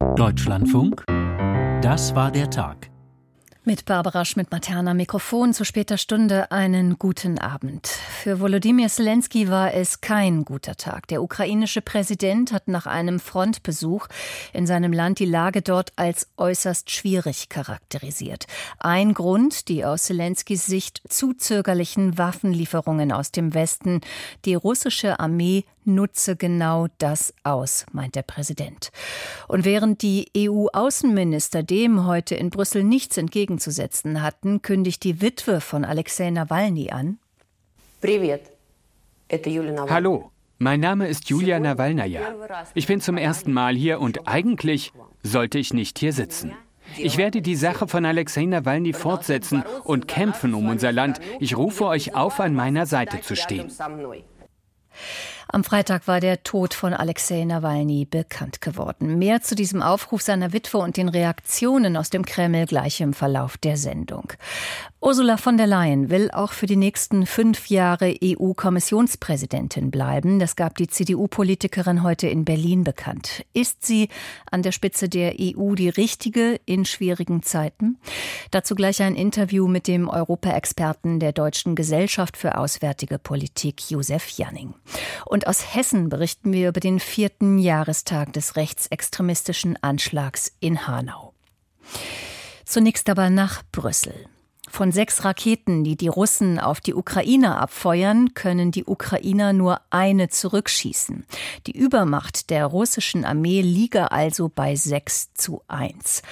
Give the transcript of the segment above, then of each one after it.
Deutschlandfunk, das war der Tag. Mit Barbara Schmidt-Materna Mikrofon zu später Stunde einen guten Abend. Für Volodymyr Zelensky war es kein guter Tag. Der ukrainische Präsident hat nach einem Frontbesuch in seinem Land die Lage dort als äußerst schwierig charakterisiert. Ein Grund, die aus Zelenskys Sicht zu zögerlichen Waffenlieferungen aus dem Westen. Die russische Armee nutze genau das aus, meint der Präsident. Und während die EU-Außenminister dem heute in Brüssel nichts entgegenzusetzen hatten, kündigt die Witwe von Alexei Nawalny an. Hallo, mein Name ist Julia Nawalnaja. Ich bin zum ersten Mal hier und eigentlich sollte ich nicht hier sitzen. Ich werde die Sache von Alexei Nawalny fortsetzen und kämpfen um unser Land. Ich rufe euch auf, an meiner Seite zu stehen. Am Freitag war der Tod von Alexei Nawalny bekannt geworden. Mehr zu diesem Aufruf seiner Witwe und den Reaktionen aus dem Kreml gleich im Verlauf der Sendung. Ursula von der Leyen will auch für die nächsten fünf Jahre EU-Kommissionspräsidentin bleiben. Das gab die CDU-Politikerin heute in Berlin bekannt. Ist sie an der Spitze der EU die richtige in schwierigen Zeiten? Dazu gleich ein Interview mit dem Europaexperten der Deutschen Gesellschaft für Auswärtige Politik, Josef Janning. Und aus Hessen berichten wir über den vierten Jahrestag des rechtsextremistischen Anschlags in Hanau. Zunächst aber nach Brüssel. Von sechs Raketen, die die Russen auf die Ukraine abfeuern, können die Ukrainer nur eine zurückschießen. Die Übermacht der russischen Armee liege also bei sechs zu eins.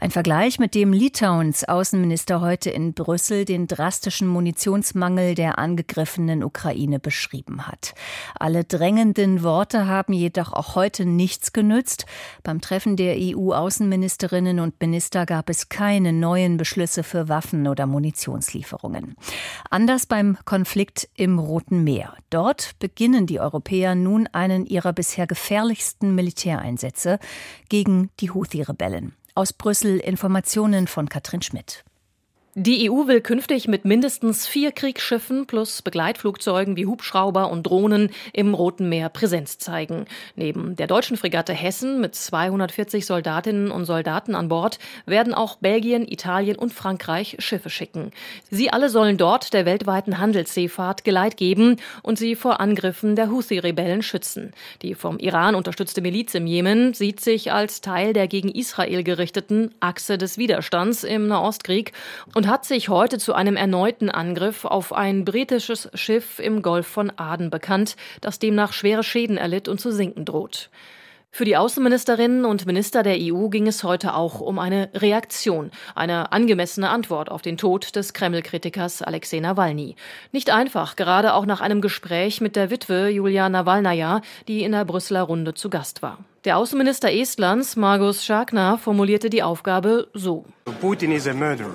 Ein Vergleich, mit dem Litauens Außenminister heute in Brüssel den drastischen Munitionsmangel der angegriffenen Ukraine beschrieben hat. Alle drängenden Worte haben jedoch auch heute nichts genützt. Beim Treffen der EU-Außenministerinnen und Minister gab es keine neuen Beschlüsse für Waffen oder Munitionslieferungen. Anders beim Konflikt im Roten Meer. Dort beginnen die Europäer nun einen ihrer bisher gefährlichsten Militäreinsätze gegen die Houthi-Rebellen. Aus Brüssel Informationen von Katrin Schmidt. Die EU will künftig mit mindestens vier Kriegsschiffen plus Begleitflugzeugen wie Hubschrauber und Drohnen im Roten Meer Präsenz zeigen. Neben der deutschen Fregatte Hessen mit 240 Soldatinnen und Soldaten an Bord werden auch Belgien, Italien und Frankreich Schiffe schicken. Sie alle sollen dort der weltweiten Handelsseefahrt Geleit geben und sie vor Angriffen der Houthi-Rebellen schützen. Die vom Iran unterstützte Miliz im Jemen sieht sich als Teil der gegen Israel gerichteten Achse des Widerstands im Nahostkrieg und hat sich heute zu einem erneuten Angriff auf ein britisches Schiff im Golf von Aden bekannt, das demnach schwere Schäden erlitt und zu sinken droht. Für die Außenministerinnen und Minister der EU ging es heute auch um eine Reaktion, eine angemessene Antwort auf den Tod des Kreml-Kritikers Alexei Nawalny. Nicht einfach, gerade auch nach einem Gespräch mit der Witwe Julia Nawalnaja, die in der Brüsseler Runde zu Gast war. Der Außenminister Estlands, Margus Schakner, formulierte die Aufgabe so. Putin is a murderer.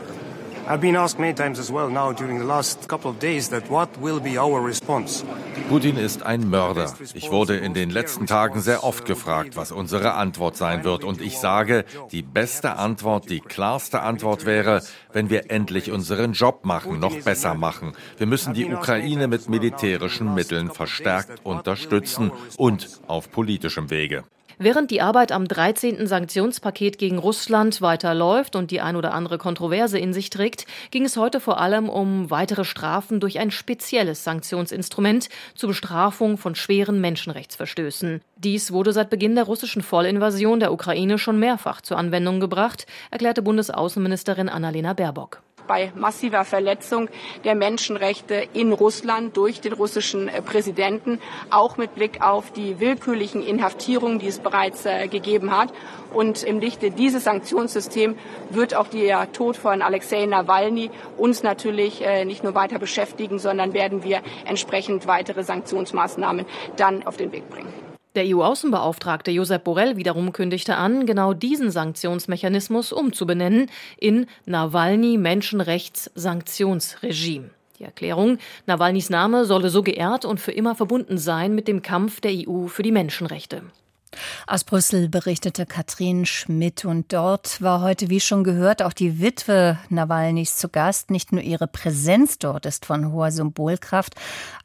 I've been asked many times as well now during the last couple of days that what will be our response. Putin ist ein Mörder. Ich wurde in den letzten Tagen sehr oft gefragt, was unsere Antwort sein wird. Und ich sage, die beste Antwort, die klarste Antwort wäre, wenn wir endlich unseren Job machen, noch besser machen. Wir müssen die Ukraine mit militärischen Mitteln verstärkt unterstützen und auf politischem Wege. Während die Arbeit am 13. Sanktionspaket gegen Russland weiterläuft und die ein oder andere Kontroverse in sich trägt, ging es heute vor allem um weitere Strafen durch ein spezielles Sanktionsinstrument zur Bestrafung von schweren Menschenrechtsverstößen. Dies wurde seit Beginn der russischen Vollinvasion der Ukraine schon mehrfach zur Anwendung gebracht, erklärte Bundesaußenministerin Annalena Baerbock bei massiver Verletzung der Menschenrechte in Russland durch den russischen äh, Präsidenten, auch mit Blick auf die willkürlichen Inhaftierungen, die es bereits äh, gegeben hat. Und im Lichte dieses Sanktionssystems wird auch der Tod von Alexei Nawalny uns natürlich äh, nicht nur weiter beschäftigen, sondern werden wir entsprechend weitere Sanktionsmaßnahmen dann auf den Weg bringen. Der EU-Außenbeauftragte Josep Borrell wiederum kündigte an, genau diesen Sanktionsmechanismus umzubenennen in Nawalny-Menschenrechts-Sanktionsregime. Die Erklärung, Nawalnys Name solle so geehrt und für immer verbunden sein mit dem Kampf der EU für die Menschenrechte. Aus Brüssel berichtete Katrin Schmidt und dort war heute, wie schon gehört, auch die Witwe Nawalnys zu Gast. Nicht nur ihre Präsenz dort ist von hoher Symbolkraft,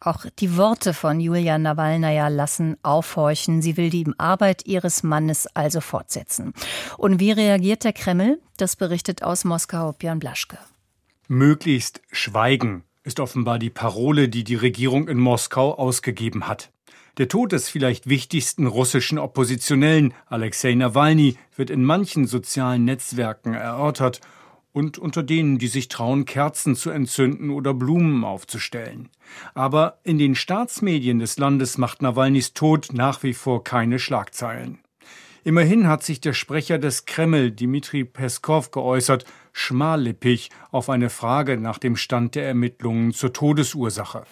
auch die Worte von Julia Nawalnaja lassen aufhorchen. Sie will die Arbeit ihres Mannes also fortsetzen. Und wie reagiert der Kreml? Das berichtet aus Moskau Björn Blaschke. Möglichst schweigen ist offenbar die Parole, die die Regierung in Moskau ausgegeben hat. Der Tod des vielleicht wichtigsten russischen Oppositionellen, Alexei Nawalny, wird in manchen sozialen Netzwerken erörtert und unter denen, die sich trauen, Kerzen zu entzünden oder Blumen aufzustellen. Aber in den Staatsmedien des Landes macht Nawalnys Tod nach wie vor keine Schlagzeilen. Immerhin hat sich der Sprecher des Kreml, Dmitri Peskov, geäußert, schmallippig auf eine Frage nach dem Stand der Ermittlungen zur Todesursache.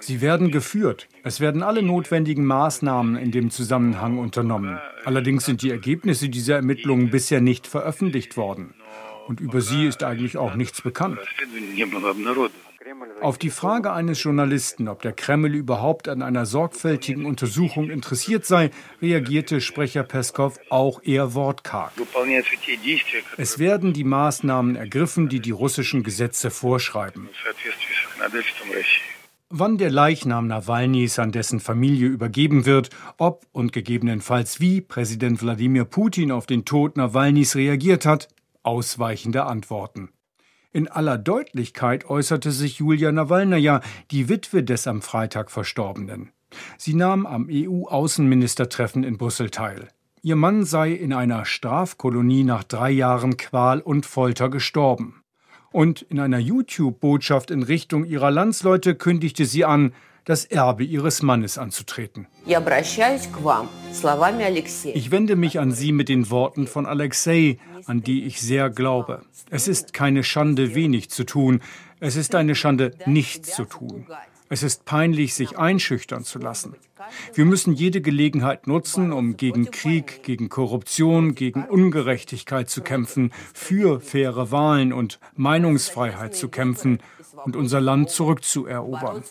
Sie werden geführt. Es werden alle notwendigen Maßnahmen in dem Zusammenhang unternommen. Allerdings sind die Ergebnisse dieser Ermittlungen bisher nicht veröffentlicht worden. Und über sie ist eigentlich auch nichts bekannt. Auf die Frage eines Journalisten, ob der Kreml überhaupt an einer sorgfältigen Untersuchung interessiert sei, reagierte Sprecher Peskov auch eher wortkarg. Es werden die Maßnahmen ergriffen, die die russischen Gesetze vorschreiben. Wann der Leichnam Nawalnys an dessen Familie übergeben wird, ob und gegebenenfalls wie Präsident Wladimir Putin auf den Tod Nawalnys reagiert hat, ausweichende Antworten. In aller Deutlichkeit äußerte sich Julia Nawalnaja, die Witwe des am Freitag Verstorbenen. Sie nahm am EU-Außenministertreffen in Brüssel teil. Ihr Mann sei in einer Strafkolonie nach drei Jahren Qual und Folter gestorben. Und in einer YouTube-Botschaft in Richtung ihrer Landsleute kündigte sie an, das Erbe ihres Mannes anzutreten. Ich wende mich an Sie mit den Worten von Alexei, an die ich sehr glaube. Es ist keine Schande, wenig zu tun. Es ist eine Schande, nichts zu tun. Es ist peinlich, sich einschüchtern zu lassen. Wir müssen jede Gelegenheit nutzen, um gegen Krieg, gegen Korruption, gegen Ungerechtigkeit zu kämpfen, für faire Wahlen und Meinungsfreiheit zu kämpfen und unser Land zurückzuerobern.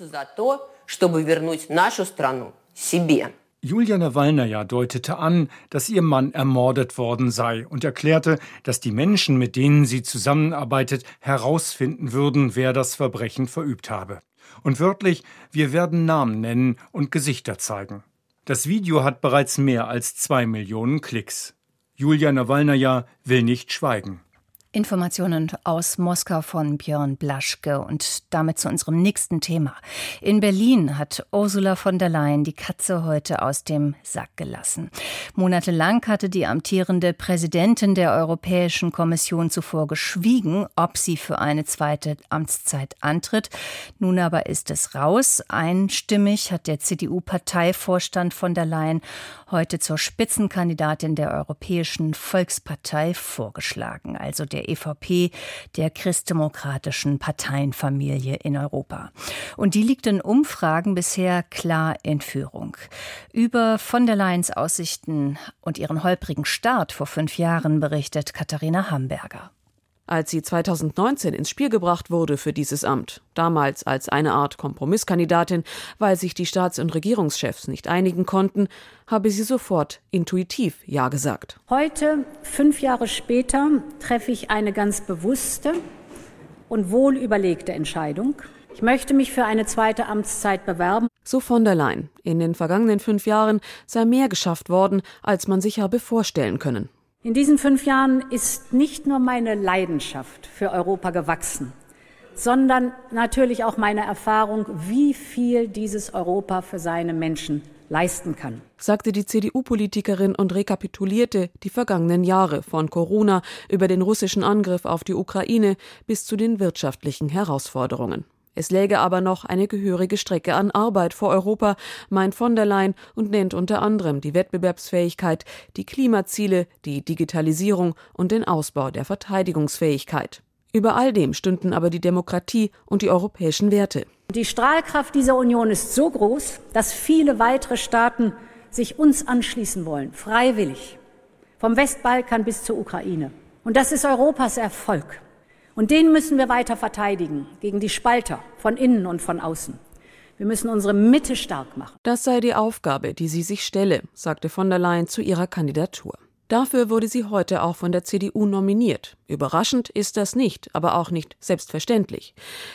Julia Nawalnaja deutete an, dass ihr Mann ermordet worden sei und erklärte, dass die Menschen, mit denen sie zusammenarbeitet, herausfinden würden, wer das Verbrechen verübt habe. Und wörtlich, wir werden Namen nennen und Gesichter zeigen. Das Video hat bereits mehr als zwei Millionen Klicks. Julia Nawalnaja will nicht schweigen. Informationen aus Moskau von Björn Blaschke und damit zu unserem nächsten Thema. In Berlin hat Ursula von der Leyen die Katze heute aus dem Sack gelassen. Monatelang hatte die amtierende Präsidentin der Europäischen Kommission zuvor geschwiegen, ob sie für eine zweite Amtszeit antritt. Nun aber ist es raus. Einstimmig hat der CDU-Parteivorstand von der Leyen heute zur Spitzenkandidatin der Europäischen Volkspartei vorgeschlagen, also der EVP, der christdemokratischen Parteienfamilie in Europa. Und die liegt in Umfragen bisher klar in Führung. Über von der Leyens Aussichten und ihren holprigen Start vor fünf Jahren berichtet Katharina Hamburger als sie 2019 ins Spiel gebracht wurde für dieses Amt, damals als eine Art Kompromisskandidatin, weil sich die Staats- und Regierungschefs nicht einigen konnten, habe sie sofort intuitiv Ja gesagt. Heute, fünf Jahre später, treffe ich eine ganz bewusste und wohl überlegte Entscheidung. Ich möchte mich für eine zweite Amtszeit bewerben. So von der Leyen. In den vergangenen fünf Jahren sei mehr geschafft worden, als man sich habe vorstellen können. In diesen fünf Jahren ist nicht nur meine Leidenschaft für Europa gewachsen, sondern natürlich auch meine Erfahrung, wie viel dieses Europa für seine Menschen leisten kann. Sagte die CDU-Politikerin und rekapitulierte die vergangenen Jahre von Corona über den russischen Angriff auf die Ukraine bis zu den wirtschaftlichen Herausforderungen. Es läge aber noch eine gehörige Strecke an Arbeit vor Europa, meint von der Leyen und nennt unter anderem die Wettbewerbsfähigkeit, die Klimaziele, die Digitalisierung und den Ausbau der Verteidigungsfähigkeit. Über all dem stünden aber die Demokratie und die europäischen Werte. Die Strahlkraft dieser Union ist so groß, dass viele weitere Staaten sich uns anschließen wollen, freiwillig. Vom Westbalkan bis zur Ukraine. Und das ist Europas Erfolg. Und den müssen wir weiter verteidigen gegen die Spalter von innen und von außen. Wir müssen unsere Mitte stark machen. Das sei die Aufgabe, die sie sich stelle, sagte von der Leyen zu ihrer Kandidatur. Dafür wurde sie heute auch von der CDU nominiert. Überraschend ist das nicht, aber auch nicht selbstverständlich.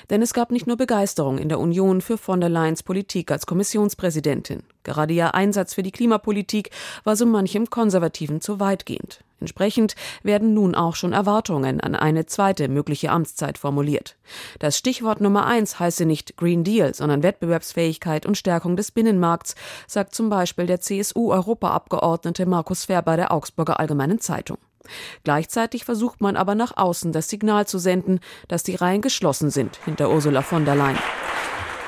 Denn es gab nicht nur Begeisterung in der Union für von der Leyens Politik als Kommissionspräsidentin. Gerade ihr Einsatz für die Klimapolitik war so manchem Konservativen zu weitgehend. Entsprechend werden nun auch schon Erwartungen an eine zweite mögliche Amtszeit formuliert. Das Stichwort Nummer eins heiße nicht Green Deal, sondern Wettbewerbsfähigkeit und Stärkung des Binnenmarkts, sagt zum Beispiel der CSU-Europaabgeordnete Markus Ferber der Augsburger Allgemeinen Zeitung. Gleichzeitig versucht man aber nach außen das Signal zu senden, dass die Reihen geschlossen sind hinter Ursula von der Leyen.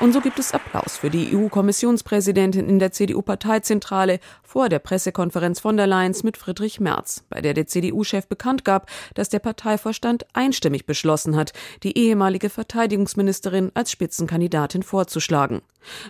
Und so gibt es Applaus für die EU-Kommissionspräsidentin in der CDU-Parteizentrale vor der Pressekonferenz von der Leyen mit Friedrich Merz, bei der der CDU-Chef bekannt gab, dass der Parteivorstand einstimmig beschlossen hat, die ehemalige Verteidigungsministerin als Spitzenkandidatin vorzuschlagen.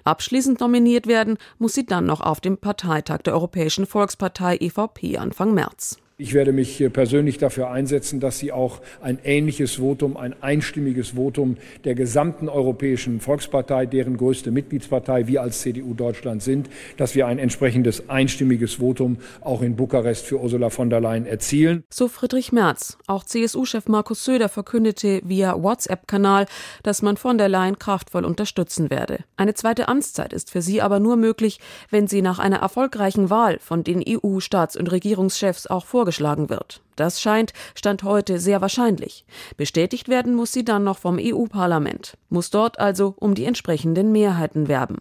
Abschließend nominiert werden muss sie dann noch auf dem Parteitag der Europäischen Volkspartei EVP Anfang März. Ich werde mich persönlich dafür einsetzen, dass Sie auch ein ähnliches Votum, ein einstimmiges Votum der gesamten Europäischen Volkspartei, deren größte Mitgliedspartei wir als CDU Deutschland sind, dass wir ein entsprechendes einstimmiges Votum auch in Bukarest für Ursula von der Leyen erzielen. So Friedrich Merz. Auch CSU-Chef Markus Söder verkündete via WhatsApp-Kanal, dass man von der Leyen kraftvoll unterstützen werde. Eine zweite Amtszeit ist für sie aber nur möglich, wenn sie nach einer erfolgreichen Wahl von den EU-Staats- und Regierungschefs auch vor vorgeschlagen wird. Das scheint Stand heute sehr wahrscheinlich. Bestätigt werden muss sie dann noch vom EU-Parlament, muss dort also um die entsprechenden Mehrheiten werben.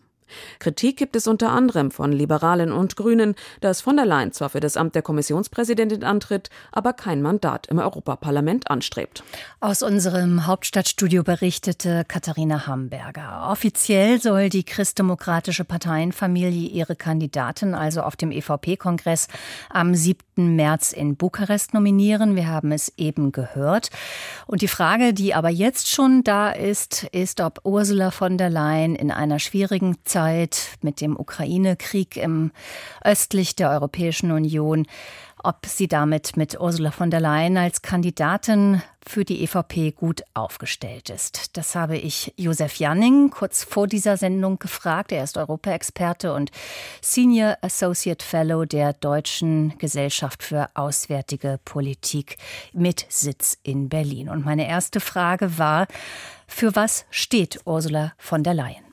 Kritik gibt es unter anderem von Liberalen und Grünen, dass von der Leyen zwar für das Amt der Kommissionspräsidentin antritt, aber kein Mandat im Europaparlament anstrebt. Aus unserem Hauptstadtstudio berichtete Katharina Hamburger. Offiziell soll die christdemokratische Parteienfamilie ihre Kandidatin also auf dem EVP-Kongress am 7. März in Bukarest nominieren. Wir haben es eben gehört. Und die Frage, die aber jetzt schon da ist, ist, ob Ursula von der Leyen in einer schwierigen Zeit mit dem Ukraine-Krieg im östlich der Europäischen Union, ob sie damit mit Ursula von der Leyen als Kandidatin für die EVP gut aufgestellt ist. Das habe ich Josef Janning kurz vor dieser Sendung gefragt. Er ist Europaexperte und Senior Associate Fellow der Deutschen Gesellschaft für Auswärtige Politik mit Sitz in Berlin. Und meine erste Frage war, für was steht Ursula von der Leyen?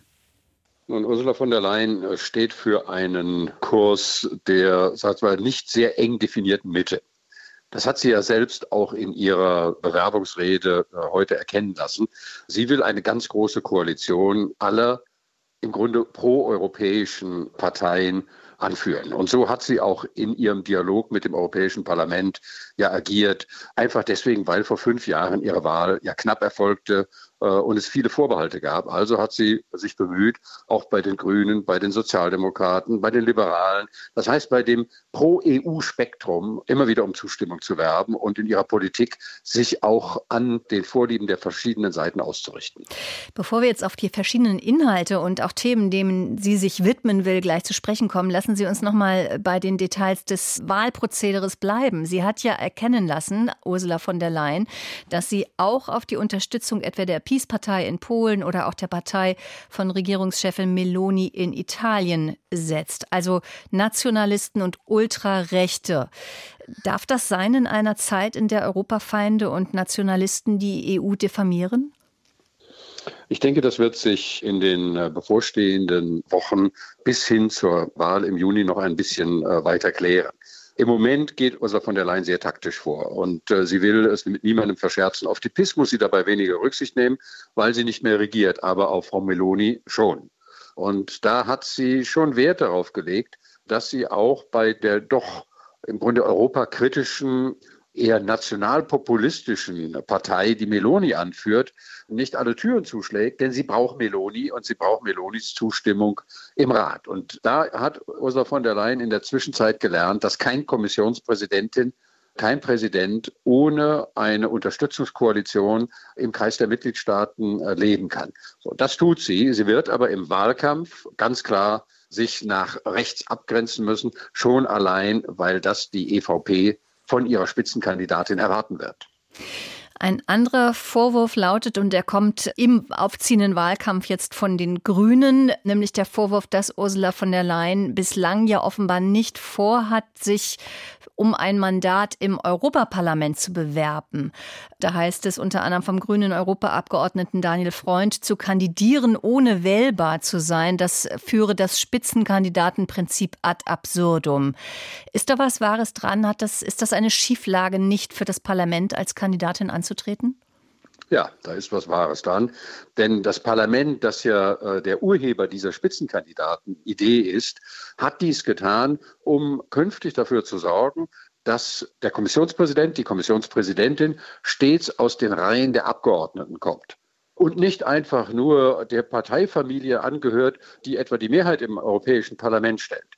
Nun, Ursula von der Leyen äh, steht für einen Kurs der, sagt mal, nicht sehr eng definierten Mitte. Das hat sie ja selbst auch in ihrer Bewerbungsrede äh, heute erkennen lassen. Sie will eine ganz große Koalition aller im Grunde proeuropäischen Parteien anführen. Und so hat sie auch in ihrem Dialog mit dem Europäischen Parlament ja agiert. Einfach deswegen, weil vor fünf Jahren ihre Wahl ja knapp erfolgte und es viele Vorbehalte gab. Also hat sie sich bemüht, auch bei den Grünen, bei den Sozialdemokraten, bei den Liberalen, das heißt bei dem Pro-EU-Spektrum immer wieder um Zustimmung zu werben und in ihrer Politik sich auch an den Vorlieben der verschiedenen Seiten auszurichten. Bevor wir jetzt auf die verschiedenen Inhalte und auch Themen, denen sie sich widmen will, gleich zu sprechen kommen, lassen Sie uns noch mal bei den Details des Wahlprozederes bleiben. Sie hat ja erkennen lassen, Ursula von der Leyen, dass sie auch auf die Unterstützung etwa der Peace-Partei in Polen oder auch der Partei von Regierungschefin Meloni in Italien setzt. Also Nationalisten und Ultrarechte. Darf das sein in einer Zeit, in der Europafeinde und Nationalisten die EU diffamieren? Ich denke, das wird sich in den äh, bevorstehenden Wochen bis hin zur Wahl im Juni noch ein bisschen äh, weiter klären. Im Moment geht Ursula von der Leyen sehr taktisch vor und äh, sie will es mit niemandem verscherzen. Auf die PIS muss sie dabei weniger Rücksicht nehmen, weil sie nicht mehr regiert, aber auf Frau Meloni schon. Und da hat sie schon Wert darauf gelegt, dass sie auch bei der doch im Grunde europakritischen eher nationalpopulistischen Partei, die Meloni anführt, nicht alle Türen zuschlägt, denn sie braucht Meloni und sie braucht Melonis Zustimmung im Rat. Und da hat Ursula von der Leyen in der Zwischenzeit gelernt, dass kein Kommissionspräsidentin kein Präsident ohne eine Unterstützungskoalition im Kreis der Mitgliedstaaten äh, leben kann. So, das tut sie. Sie wird aber im Wahlkampf ganz klar sich nach rechts abgrenzen müssen, schon allein, weil das die EVP von ihrer Spitzenkandidatin erwarten wird. Ein anderer Vorwurf lautet, und der kommt im aufziehenden Wahlkampf jetzt von den Grünen, nämlich der Vorwurf, dass Ursula von der Leyen bislang ja offenbar nicht vorhat, sich um ein Mandat im Europaparlament zu bewerben. Da heißt es unter anderem vom grünen Europaabgeordneten Daniel Freund, zu kandidieren ohne wählbar zu sein, das führe das Spitzenkandidatenprinzip ad absurdum. Ist da was Wahres dran? Hat das, ist das eine Schieflage, nicht für das Parlament als Kandidatin anzutreten? Ja, da ist was Wahres dran. Denn das Parlament, das ja äh, der Urheber dieser Spitzenkandidaten-Idee ist, hat dies getan, um künftig dafür zu sorgen, dass der Kommissionspräsident, die Kommissionspräsidentin stets aus den Reihen der Abgeordneten kommt und nicht einfach nur der Parteifamilie angehört, die etwa die Mehrheit im Europäischen Parlament stellt.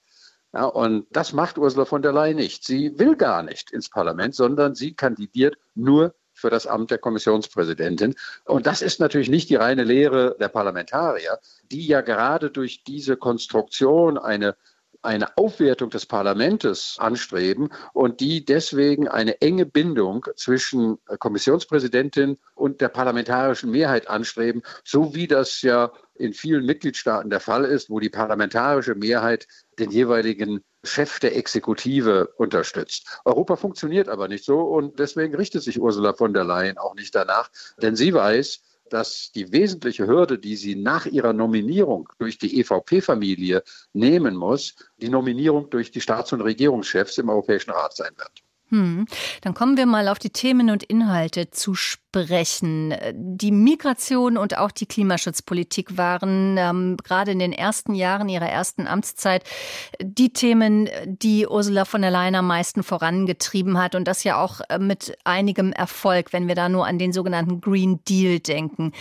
Ja, und das macht Ursula von der Leyen nicht. Sie will gar nicht ins Parlament, sondern sie kandidiert nur für das Amt der Kommissionspräsidentin. Und das ist natürlich nicht die reine Lehre der Parlamentarier, die ja gerade durch diese Konstruktion eine eine Aufwertung des Parlaments anstreben und die deswegen eine enge Bindung zwischen Kommissionspräsidentin und der parlamentarischen Mehrheit anstreben, so wie das ja in vielen Mitgliedstaaten der Fall ist, wo die parlamentarische Mehrheit den jeweiligen Chef der Exekutive unterstützt. Europa funktioniert aber nicht so und deswegen richtet sich Ursula von der Leyen auch nicht danach, denn sie weiß, dass die wesentliche Hürde, die sie nach ihrer Nominierung durch die EVP-Familie nehmen muss, die Nominierung durch die Staats- und Regierungschefs im Europäischen Rat sein wird. Hm. Dann kommen wir mal auf die Themen und Inhalte zu sprechen. Die Migration und auch die Klimaschutzpolitik waren ähm, gerade in den ersten Jahren ihrer ersten Amtszeit die Themen, die Ursula von der Leyen am meisten vorangetrieben hat und das ja auch äh, mit einigem Erfolg, wenn wir da nur an den sogenannten Green Deal denken.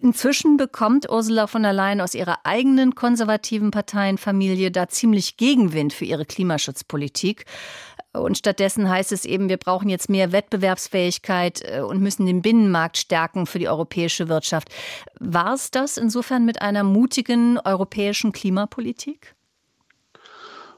Inzwischen bekommt Ursula von der Leyen aus ihrer eigenen konservativen Parteienfamilie da ziemlich Gegenwind für ihre Klimaschutzpolitik. Und stattdessen heißt es eben, wir brauchen jetzt mehr Wettbewerbsfähigkeit äh, und müssen den Binnenmarkt stärken für die europäische Wirtschaft. War es das insofern mit einer mutigen europäischen Klimapolitik?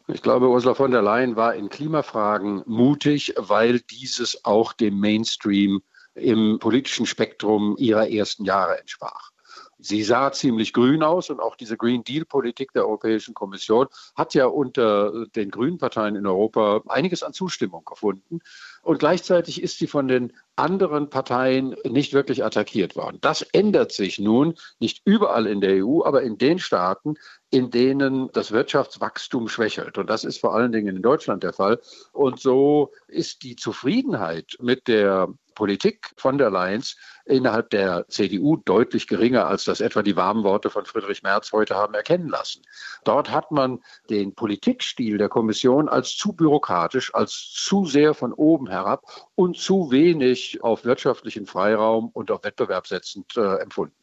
Ich glaube, Ursula von der Leyen war in Klimafragen mutig, weil dieses auch dem Mainstream im politischen Spektrum ihrer ersten Jahre entsprach. Sie sah ziemlich grün aus und auch diese Green Deal-Politik der Europäischen Kommission hat ja unter den grünen Parteien in Europa einiges an Zustimmung gefunden. Und gleichzeitig ist sie von den anderen Parteien nicht wirklich attackiert worden. Das ändert sich nun nicht überall in der EU, aber in den Staaten, in denen das Wirtschaftswachstum schwächelt. Und das ist vor allen Dingen in Deutschland der Fall. Und so ist die Zufriedenheit mit der Politik von der Leyen innerhalb der CDU deutlich geringer, als das etwa die warmen Worte von Friedrich Merz heute haben erkennen lassen. Dort hat man den Politikstil der Kommission als zu bürokratisch, als zu sehr von oben herab und zu wenig auf wirtschaftlichen Freiraum und auf Wettbewerb setzend äh, empfunden.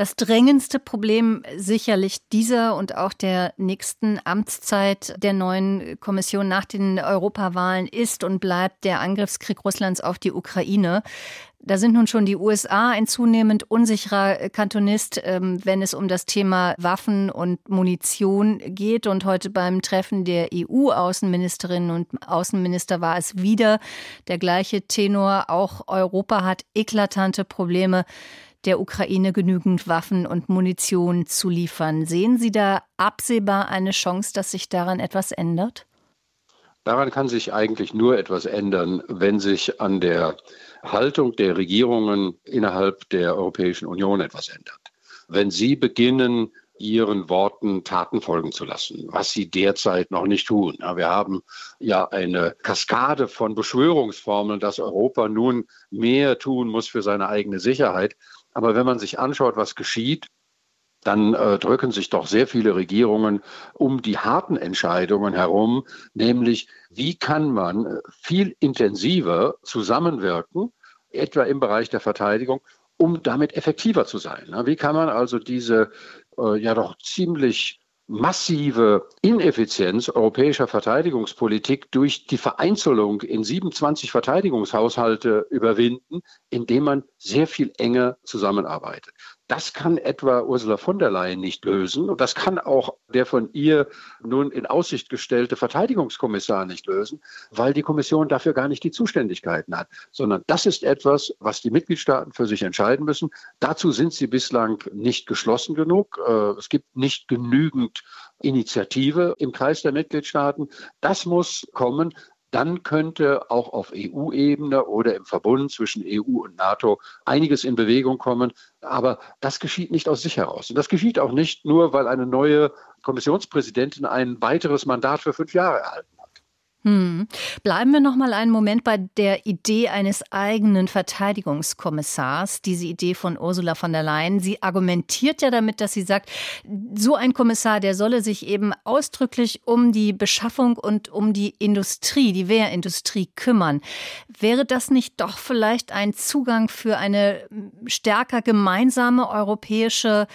Das drängendste Problem sicherlich dieser und auch der nächsten Amtszeit der neuen Kommission nach den Europawahlen ist und bleibt der Angriffskrieg Russlands auf die Ukraine. Da sind nun schon die USA ein zunehmend unsicherer Kantonist, ähm, wenn es um das Thema Waffen und Munition geht. Und heute beim Treffen der EU-Außenministerinnen und Außenminister war es wieder der gleiche Tenor. Auch Europa hat eklatante Probleme der Ukraine genügend Waffen und Munition zu liefern. Sehen Sie da absehbar eine Chance, dass sich daran etwas ändert? Daran kann sich eigentlich nur etwas ändern, wenn sich an der Haltung der Regierungen innerhalb der Europäischen Union etwas ändert. Wenn sie beginnen, ihren Worten Taten folgen zu lassen, was sie derzeit noch nicht tun. wir haben ja eine Kaskade von Beschwörungsformeln, dass Europa nun mehr tun muss für seine eigene Sicherheit. Aber wenn man sich anschaut, was geschieht, dann äh, drücken sich doch sehr viele Regierungen um die harten Entscheidungen herum, nämlich wie kann man äh, viel intensiver zusammenwirken, etwa im Bereich der Verteidigung, um damit effektiver zu sein. Wie kann man also diese äh, ja doch ziemlich massive Ineffizienz europäischer Verteidigungspolitik durch die Vereinzelung in 27 Verteidigungshaushalte überwinden, indem man sehr viel enger zusammenarbeitet. Das kann etwa Ursula von der Leyen nicht lösen und das kann auch der von ihr nun in Aussicht gestellte Verteidigungskommissar nicht lösen, weil die Kommission dafür gar nicht die Zuständigkeiten hat, sondern das ist etwas, was die Mitgliedstaaten für sich entscheiden müssen. Dazu sind sie bislang nicht geschlossen genug. Äh, es gibt nicht genügend Initiative im Kreis der Mitgliedstaaten. Das muss kommen dann könnte auch auf EU-Ebene oder im Verbund zwischen EU und NATO einiges in Bewegung kommen. Aber das geschieht nicht aus sich heraus. Und das geschieht auch nicht nur, weil eine neue Kommissionspräsidentin ein weiteres Mandat für fünf Jahre erhalten hm. Bleiben wir noch mal einen Moment bei der Idee eines eigenen Verteidigungskommissars, diese Idee von Ursula von der Leyen. Sie argumentiert ja damit, dass sie sagt, so ein Kommissar, der solle sich eben ausdrücklich um die Beschaffung und um die Industrie, die Wehrindustrie kümmern. Wäre das nicht doch vielleicht ein Zugang für eine stärker gemeinsame europäische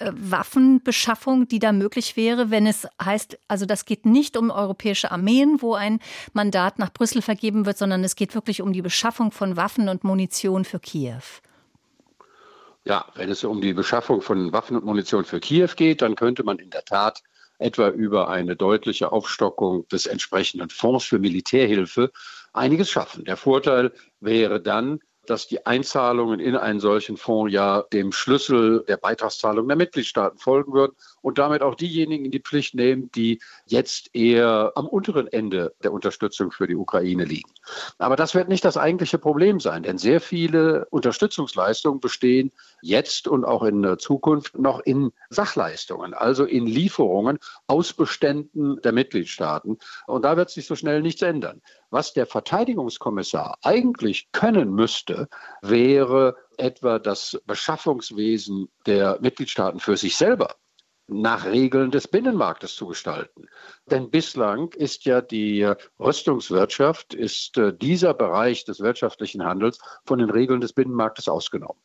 Waffenbeschaffung, die da möglich wäre, wenn es heißt, also das geht nicht um europäische Armeen, wo ein Mandat nach Brüssel vergeben wird, sondern es geht wirklich um die Beschaffung von Waffen und Munition für Kiew. Ja, wenn es um die Beschaffung von Waffen und Munition für Kiew geht, dann könnte man in der Tat etwa über eine deutliche Aufstockung des entsprechenden Fonds für Militärhilfe einiges schaffen. Der Vorteil wäre dann, dass die Einzahlungen in einen solchen Fonds ja dem Schlüssel der Beitragszahlung der Mitgliedstaaten folgen würden und damit auch diejenigen in die Pflicht nehmen, die jetzt eher am unteren Ende der Unterstützung für die Ukraine liegen. Aber das wird nicht das eigentliche Problem sein, denn sehr viele Unterstützungsleistungen bestehen jetzt und auch in der Zukunft noch in Sachleistungen, also in Lieferungen aus Beständen der Mitgliedstaaten. Und da wird sich so schnell nichts ändern. Was der Verteidigungskommissar eigentlich können müsste, wäre etwa das Beschaffungswesen der Mitgliedstaaten für sich selber nach Regeln des Binnenmarktes zu gestalten. Denn bislang ist ja die Rüstungswirtschaft, ist äh, dieser Bereich des wirtschaftlichen Handels von den Regeln des Binnenmarktes ausgenommen.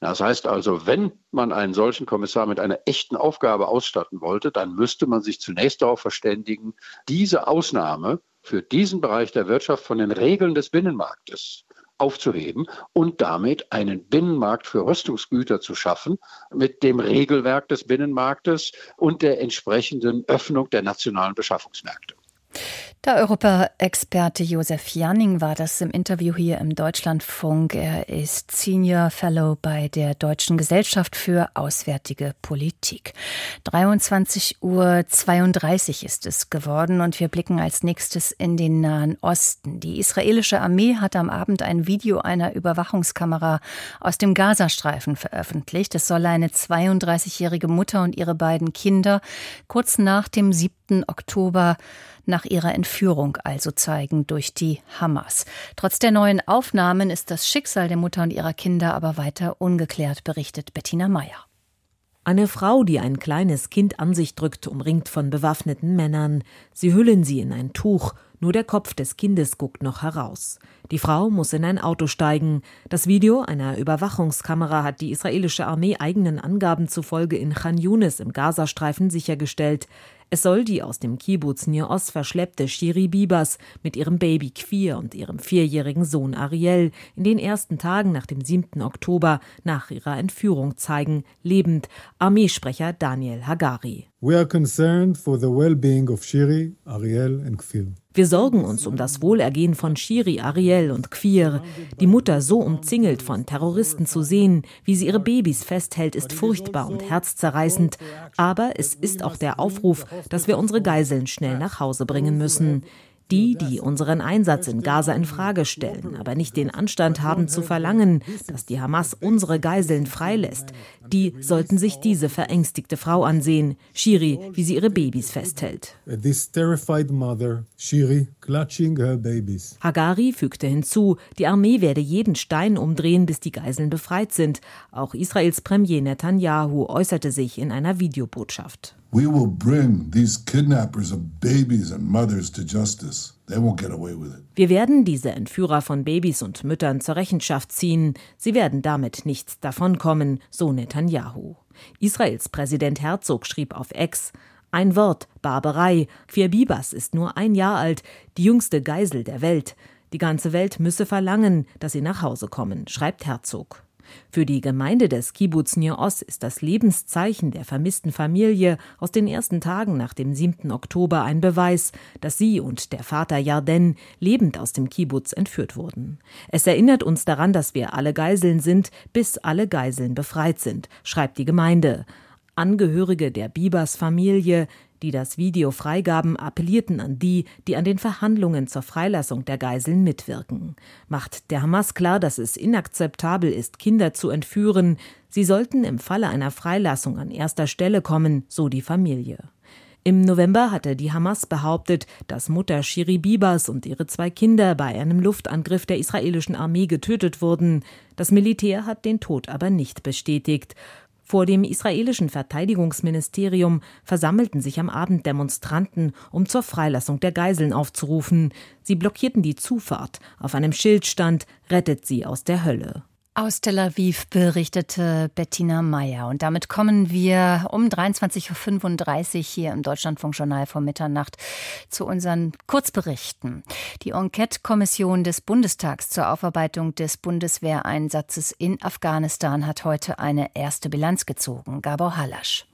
Das heißt also, wenn man einen solchen Kommissar mit einer echten Aufgabe ausstatten wollte, dann müsste man sich zunächst darauf verständigen, diese Ausnahme für diesen Bereich der Wirtschaft von den Regeln des Binnenmarktes aufzuheben und damit einen Binnenmarkt für Rüstungsgüter zu schaffen mit dem Regelwerk des Binnenmarktes und der entsprechenden Öffnung der nationalen Beschaffungsmärkte. Der Europa-Experte Josef Janning war das im Interview hier im Deutschlandfunk. Er ist Senior Fellow bei der Deutschen Gesellschaft für Auswärtige Politik. 23 Uhr 32 ist es geworden und wir blicken als nächstes in den Nahen Osten. Die israelische Armee hat am Abend ein Video einer Überwachungskamera aus dem Gazastreifen veröffentlicht. Es soll eine 32-jährige Mutter und ihre beiden Kinder kurz nach dem 7. Oktober nach ihrer Entführung also zeigen durch die Hamas. Trotz der neuen Aufnahmen ist das Schicksal der Mutter und ihrer Kinder aber weiter ungeklärt, berichtet Bettina Meyer. Eine Frau, die ein kleines Kind an sich drückt, umringt von bewaffneten Männern. Sie hüllen sie in ein Tuch, nur der Kopf des Kindes guckt noch heraus. Die Frau muss in ein Auto steigen. Das Video einer Überwachungskamera hat die israelische Armee eigenen Angaben zufolge in Khan Yunis im Gazastreifen sichergestellt. Es soll die aus dem Kibbutz Nir verschleppte Shiri Bibas mit ihrem Baby Queer und ihrem vierjährigen Sohn Ariel in den ersten Tagen nach dem 7. Oktober nach ihrer Entführung zeigen, lebend, Armeesprecher Daniel Hagari. We are concerned for the well-being of Shiri, Ariel and Kfir. Wir sorgen uns um das Wohlergehen von Shiri, Ariel und Queer. Die Mutter so umzingelt von Terroristen zu sehen, wie sie ihre Babys festhält, ist furchtbar und herzzerreißend. Aber es ist auch der Aufruf, dass wir unsere Geiseln schnell nach Hause bringen müssen. Die, die unseren Einsatz in Gaza in Frage stellen, aber nicht den Anstand haben zu verlangen, dass die Hamas unsere Geiseln freilässt, die sollten sich diese verängstigte Frau ansehen, Shiri, wie sie ihre Babys festhält. Hagari fügte hinzu, die Armee werde jeden Stein umdrehen, bis die Geiseln befreit sind. Auch Israels Premier Netanyahu äußerte sich in einer Videobotschaft. We will bring these kidnappers of babies and mothers to justice. They won't get away with it. Wir werden diese Entführer von Babys und Müttern zur Rechenschaft ziehen. Sie werden damit nicht davonkommen, so Netanyahu. Israels Präsident Herzog schrieb auf Ex, ein Wort, Barbarei. Vier ist nur ein Jahr alt, die jüngste Geisel der Welt. Die ganze Welt müsse verlangen, dass sie nach Hause kommen, schreibt Herzog. Für die Gemeinde des Kibbutz Nir ist das Lebenszeichen der vermissten Familie aus den ersten Tagen nach dem 7. Oktober ein Beweis, dass sie und der Vater Yarden lebend aus dem Kibbutz entführt wurden. Es erinnert uns daran, dass wir alle Geiseln sind, bis alle Geiseln befreit sind, schreibt die Gemeinde. Angehörige der Bibers Familie, die das Video freigaben, appellierten an die, die an den Verhandlungen zur Freilassung der Geiseln mitwirken. Macht der Hamas klar, dass es inakzeptabel ist, Kinder zu entführen. Sie sollten im Falle einer Freilassung an erster Stelle kommen, so die Familie. Im November hatte die Hamas behauptet, dass Mutter Shiri Bibas und ihre zwei Kinder bei einem Luftangriff der israelischen Armee getötet wurden. Das Militär hat den Tod aber nicht bestätigt. Vor dem israelischen Verteidigungsministerium versammelten sich am Abend Demonstranten, um zur Freilassung der Geiseln aufzurufen. Sie blockierten die Zufahrt. Auf einem Schild stand Rettet sie aus der Hölle. Aus Tel Aviv berichtete Bettina Meyer. Und damit kommen wir um 23.35 Uhr hier im Deutschlandfunkjournal vor Mitternacht zu unseren Kurzberichten. Die Enquete-Kommission des Bundestags zur Aufarbeitung des Bundeswehreinsatzes in Afghanistan hat heute eine erste Bilanz gezogen. Gabor Halasch.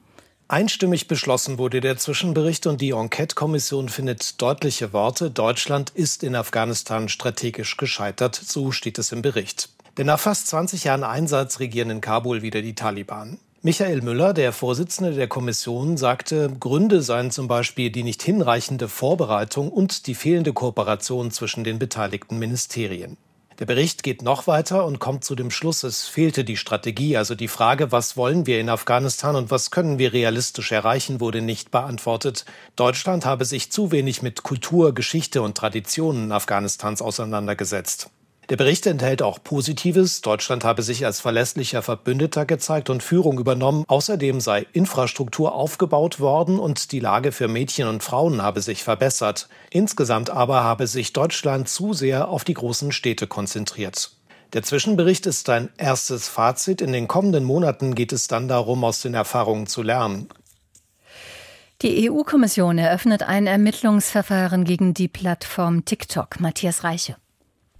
Einstimmig beschlossen wurde der Zwischenbericht und die Enquete-Kommission findet deutliche Worte. Deutschland ist in Afghanistan strategisch gescheitert. So steht es im Bericht. Denn nach fast 20 Jahren Einsatz regieren in Kabul wieder die Taliban. Michael Müller, der Vorsitzende der Kommission, sagte, Gründe seien zum Beispiel die nicht hinreichende Vorbereitung und die fehlende Kooperation zwischen den beteiligten Ministerien. Der Bericht geht noch weiter und kommt zu dem Schluss, es fehlte die Strategie, also die Frage, was wollen wir in Afghanistan und was können wir realistisch erreichen, wurde nicht beantwortet. Deutschland habe sich zu wenig mit Kultur, Geschichte und Traditionen Afghanistans auseinandergesetzt. Der Bericht enthält auch Positives. Deutschland habe sich als verlässlicher Verbündeter gezeigt und Führung übernommen. Außerdem sei Infrastruktur aufgebaut worden und die Lage für Mädchen und Frauen habe sich verbessert. Insgesamt aber habe sich Deutschland zu sehr auf die großen Städte konzentriert. Der Zwischenbericht ist ein erstes Fazit. In den kommenden Monaten geht es dann darum, aus den Erfahrungen zu lernen. Die EU-Kommission eröffnet ein Ermittlungsverfahren gegen die Plattform TikTok. Matthias Reiche.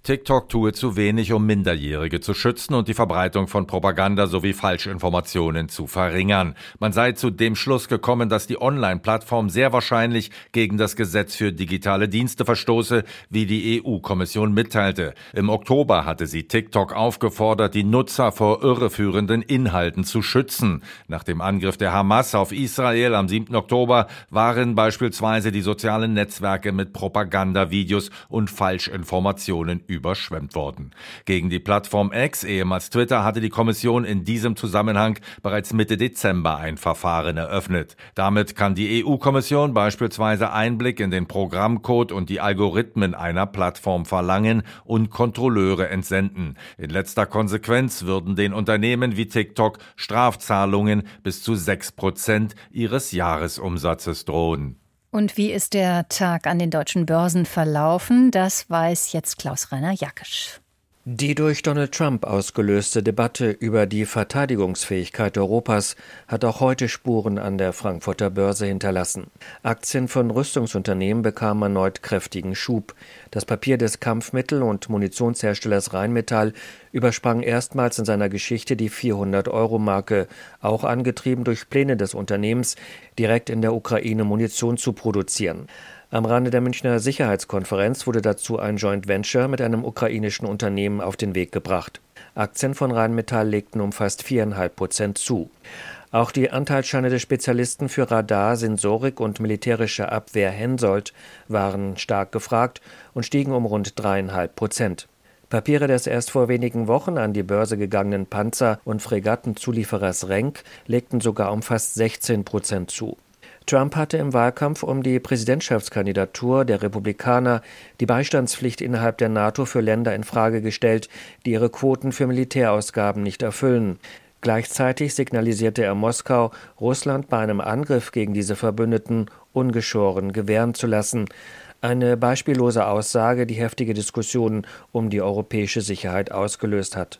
TikTok tue zu wenig, um Minderjährige zu schützen und die Verbreitung von Propaganda sowie Falschinformationen zu verringern. Man sei zu dem Schluss gekommen, dass die Online-Plattform sehr wahrscheinlich gegen das Gesetz für digitale Dienste verstoße, wie die EU-Kommission mitteilte. Im Oktober hatte sie TikTok aufgefordert, die Nutzer vor irreführenden Inhalten zu schützen. Nach dem Angriff der Hamas auf Israel am 7. Oktober waren beispielsweise die sozialen Netzwerke mit Propagandavideos und Falschinformationen überschwemmt worden. Gegen die Plattform X, ehemals Twitter, hatte die Kommission in diesem Zusammenhang bereits Mitte Dezember ein Verfahren eröffnet. Damit kann die EU-Kommission beispielsweise Einblick in den Programmcode und die Algorithmen einer Plattform verlangen und Kontrolleure entsenden. In letzter Konsequenz würden den Unternehmen wie TikTok Strafzahlungen bis zu sechs Prozent ihres Jahresumsatzes drohen. Und wie ist der Tag an den deutschen Börsen verlaufen? Das weiß jetzt Klaus-Rainer Jackisch. Die durch Donald Trump ausgelöste Debatte über die Verteidigungsfähigkeit Europas hat auch heute Spuren an der Frankfurter Börse hinterlassen. Aktien von Rüstungsunternehmen bekamen erneut kräftigen Schub. Das Papier des Kampfmittel- und Munitionsherstellers Rheinmetall übersprang erstmals in seiner Geschichte die 400-Euro-Marke, auch angetrieben durch Pläne des Unternehmens, direkt in der Ukraine Munition zu produzieren. Am Rande der Münchner Sicherheitskonferenz wurde dazu ein Joint Venture mit einem ukrainischen Unternehmen auf den Weg gebracht. Aktien von Rheinmetall legten um fast viereinhalb Prozent zu. Auch die Anteilsscheine des Spezialisten für Radar, Sensorik und militärische Abwehr Hensoldt waren stark gefragt und stiegen um rund dreieinhalb Prozent. Papiere des erst vor wenigen Wochen an die Börse gegangenen Panzer- und Fregattenzulieferers Renk legten sogar um fast 16 Prozent zu. Trump hatte im Wahlkampf um die Präsidentschaftskandidatur der Republikaner die Beistandspflicht innerhalb der NATO für Länder in Frage gestellt, die ihre Quoten für Militärausgaben nicht erfüllen. Gleichzeitig signalisierte er Moskau, Russland bei einem Angriff gegen diese Verbündeten ungeschoren gewähren zu lassen. Eine beispiellose Aussage, die heftige Diskussionen um die europäische Sicherheit ausgelöst hat.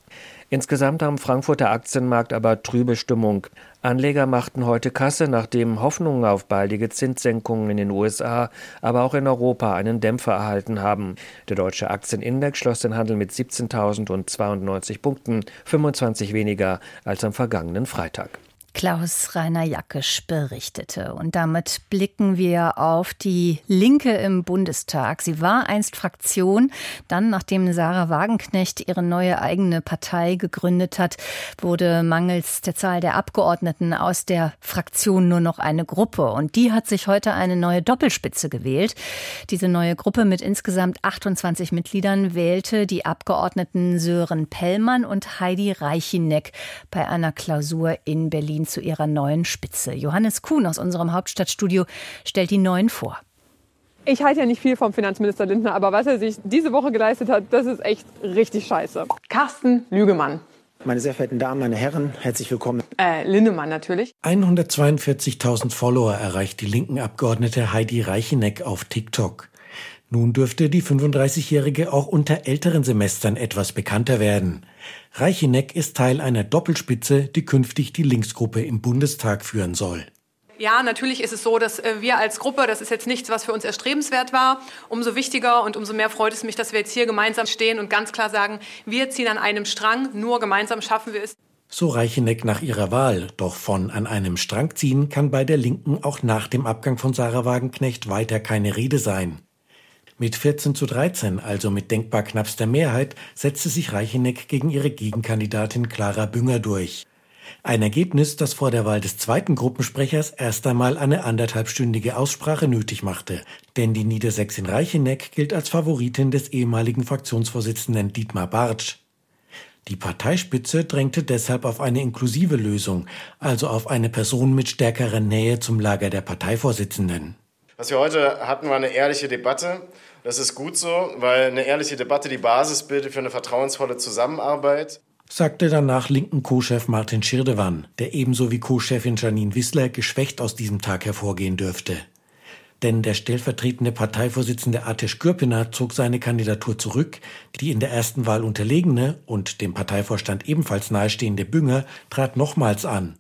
Insgesamt am Frankfurter Aktienmarkt aber trübe Stimmung. Anleger machten heute Kasse, nachdem Hoffnungen auf baldige Zinssenkungen in den USA, aber auch in Europa einen Dämpfer erhalten haben. Der deutsche Aktienindex schloss den Handel mit 17.092 Punkten, 25 weniger als am vergangenen Freitag. Klaus Rainer Jackisch berichtete. Und damit blicken wir auf die Linke im Bundestag. Sie war einst Fraktion. Dann, nachdem Sarah Wagenknecht ihre neue eigene Partei gegründet hat, wurde mangels der Zahl der Abgeordneten aus der Fraktion nur noch eine Gruppe. Und die hat sich heute eine neue Doppelspitze gewählt. Diese neue Gruppe mit insgesamt 28 Mitgliedern wählte die Abgeordneten Sören Pellmann und Heidi Reichineck bei einer Klausur in Berlin zu ihrer neuen Spitze. Johannes Kuhn aus unserem Hauptstadtstudio stellt die neuen vor. Ich halte ja nicht viel vom Finanzminister Lindner, aber was er sich diese Woche geleistet hat, das ist echt richtig scheiße. Carsten Lügemann. Meine sehr verehrten Damen, meine Herren, herzlich willkommen. Äh, Lindemann natürlich. 142.000 Follower erreicht die linken Abgeordnete Heidi Reicheneck auf TikTok. Nun dürfte die 35-Jährige auch unter älteren Semestern etwas bekannter werden. Reicheneck ist Teil einer Doppelspitze, die künftig die Linksgruppe im Bundestag führen soll. Ja, natürlich ist es so, dass äh, wir als Gruppe, das ist jetzt nichts, was für uns erstrebenswert war, umso wichtiger und umso mehr freut es mich, dass wir jetzt hier gemeinsam stehen und ganz klar sagen, wir ziehen an einem Strang, nur gemeinsam schaffen wir es. So Reicheneck nach ihrer Wahl. Doch von an einem Strang ziehen kann bei der Linken auch nach dem Abgang von Sarah Wagenknecht weiter keine Rede sein. Mit 14 zu 13, also mit denkbar knappster Mehrheit, setzte sich Reicheneck gegen ihre Gegenkandidatin Clara Bünger durch. Ein Ergebnis, das vor der Wahl des zweiten Gruppensprechers erst einmal eine anderthalbstündige Aussprache nötig machte. Denn die Niedersächsin Reicheneck gilt als Favoritin des ehemaligen Fraktionsvorsitzenden Dietmar Bartsch. Die Parteispitze drängte deshalb auf eine inklusive Lösung, also auf eine Person mit stärkerer Nähe zum Lager der Parteivorsitzenden. Was wir heute hatten, war eine ehrliche Debatte. Das ist gut so, weil eine ehrliche Debatte die Basis bildet für eine vertrauensvolle Zusammenarbeit. Sagte danach linken Co-Chef Martin Schirdewan, der ebenso wie Co-Chefin Janine Wissler geschwächt aus diesem Tag hervorgehen dürfte. Denn der stellvertretende Parteivorsitzende Atesh Gürpiner zog seine Kandidatur zurück, die in der ersten Wahl unterlegene und dem Parteivorstand ebenfalls nahestehende Bünger trat nochmals an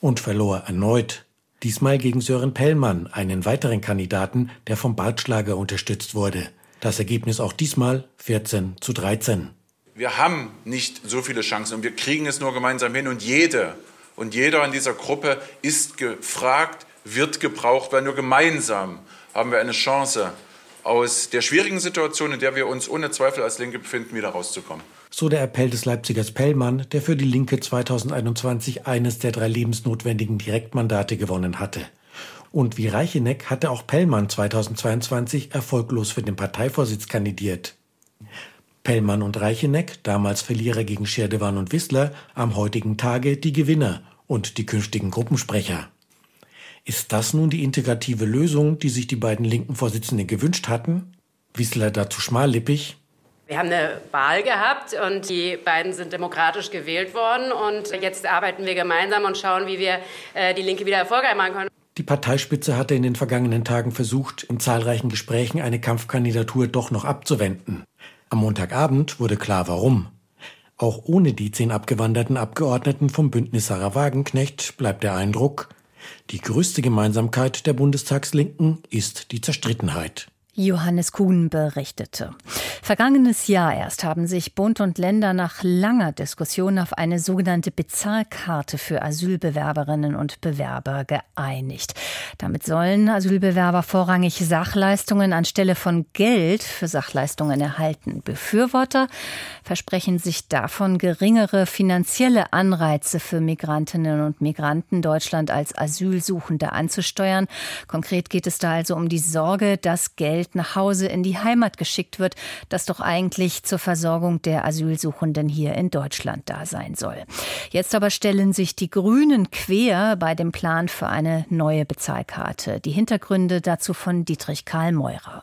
und verlor erneut Diesmal gegen Sören Pellmann, einen weiteren Kandidaten, der vom Bartschlager unterstützt wurde. Das Ergebnis auch diesmal 14 zu 13. Wir haben nicht so viele Chancen und wir kriegen es nur gemeinsam hin. Und jede und jeder in dieser Gruppe ist gefragt, wird gebraucht, weil nur gemeinsam haben wir eine Chance, aus der schwierigen Situation, in der wir uns ohne Zweifel als Linke befinden, wieder rauszukommen so der Appell des Leipzigers Pellmann, der für die Linke 2021 eines der drei lebensnotwendigen Direktmandate gewonnen hatte. Und wie Reicheneck hatte auch Pellmann 2022 erfolglos für den Parteivorsitz kandidiert. Pellmann und Reicheneck, damals Verlierer gegen Schirdewan und Wissler, am heutigen Tage die Gewinner und die künftigen Gruppensprecher. Ist das nun die integrative Lösung, die sich die beiden linken Vorsitzenden gewünscht hatten? Wissler dazu schmallippig, wir haben eine Wahl gehabt und die beiden sind demokratisch gewählt worden. Und jetzt arbeiten wir gemeinsam und schauen, wie wir äh, die Linke wieder erfolgreich machen können. Die Parteispitze hatte in den vergangenen Tagen versucht, in zahlreichen Gesprächen eine Kampfkandidatur doch noch abzuwenden. Am Montagabend wurde klar, warum. Auch ohne die zehn abgewanderten Abgeordneten vom Bündnis Sarah Wagenknecht bleibt der Eindruck, die größte Gemeinsamkeit der Bundestagslinken ist die Zerstrittenheit. Johannes Kuhn berichtete. Vergangenes Jahr erst haben sich Bund und Länder nach langer Diskussion auf eine sogenannte Bezahlkarte für Asylbewerberinnen und Bewerber geeinigt. Damit sollen Asylbewerber vorrangig Sachleistungen anstelle von Geld für Sachleistungen erhalten. Befürworter versprechen sich davon geringere finanzielle Anreize für Migrantinnen und Migranten Deutschland als Asylsuchende anzusteuern. Konkret geht es da also um die Sorge, dass Geld Geld nach Hause in die Heimat geschickt wird, das doch eigentlich zur Versorgung der Asylsuchenden hier in Deutschland da sein soll. Jetzt aber stellen sich die Grünen quer bei dem Plan für eine neue Bezahlkarte. Die Hintergründe dazu von Dietrich Karl Meurer.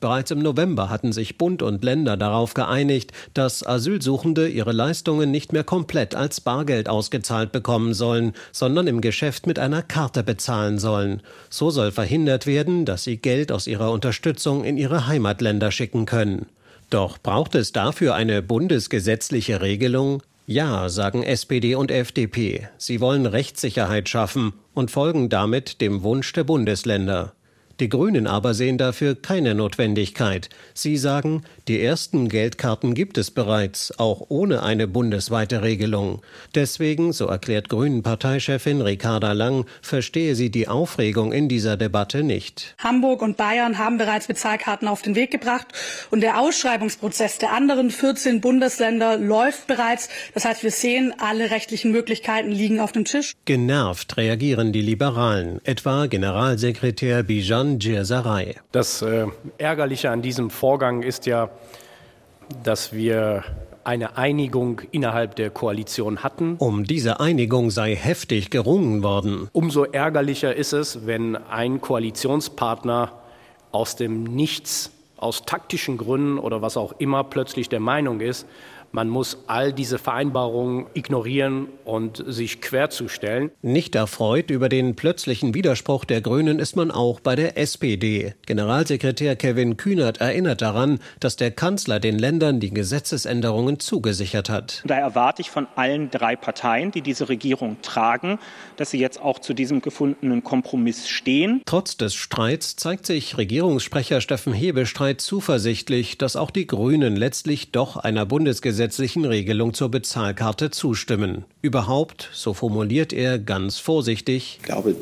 Bereits im November hatten sich Bund und Länder darauf geeinigt, dass Asylsuchende ihre Leistungen nicht mehr komplett als Bargeld ausgezahlt bekommen sollen, sondern im Geschäft mit einer Karte bezahlen sollen. So soll verhindert werden, dass sie Geld aus ihrer Unterstützung in ihre Heimatländer schicken können. Doch braucht es dafür eine bundesgesetzliche Regelung? Ja, sagen SPD und FDP. Sie wollen Rechtssicherheit schaffen und folgen damit dem Wunsch der Bundesländer. Die Grünen aber sehen dafür keine Notwendigkeit. Sie sagen, die ersten Geldkarten gibt es bereits, auch ohne eine bundesweite Regelung. Deswegen, so erklärt Grünen-Parteichefin Ricarda Lang, verstehe sie die Aufregung in dieser Debatte nicht. Hamburg und Bayern haben bereits Bezahlkarten auf den Weg gebracht und der Ausschreibungsprozess der anderen 14 Bundesländer läuft bereits. Das heißt, wir sehen, alle rechtlichen Möglichkeiten liegen auf dem Tisch. Genervt reagieren die Liberalen, etwa Generalsekretär Bijan Djirsaray. Das äh, Ärgerliche an diesem Vorgang ist ja, dass wir eine Einigung innerhalb der Koalition hatten. Um diese Einigung sei heftig gerungen worden. Umso ärgerlicher ist es, wenn ein Koalitionspartner aus dem Nichts, aus taktischen Gründen oder was auch immer plötzlich der Meinung ist, man muss all diese Vereinbarungen ignorieren und sich querzustellen. Nicht erfreut über den plötzlichen Widerspruch der Grünen ist man auch bei der SPD. Generalsekretär Kevin Kühnert erinnert daran, dass der Kanzler den Ländern die Gesetzesänderungen zugesichert hat. Da erwarte ich von allen drei Parteien, die diese Regierung tragen, dass sie jetzt auch zu diesem gefundenen Kompromiss stehen. Trotz des Streits zeigt sich Regierungssprecher Steffen Hebestreit zuversichtlich, dass auch die Grünen letztlich doch einer Bundesgesetzgebung gesetzlichen Regelung zur Bezahlkarte zustimmen. Überhaupt, so formuliert er ganz vorsichtig, ich glaube,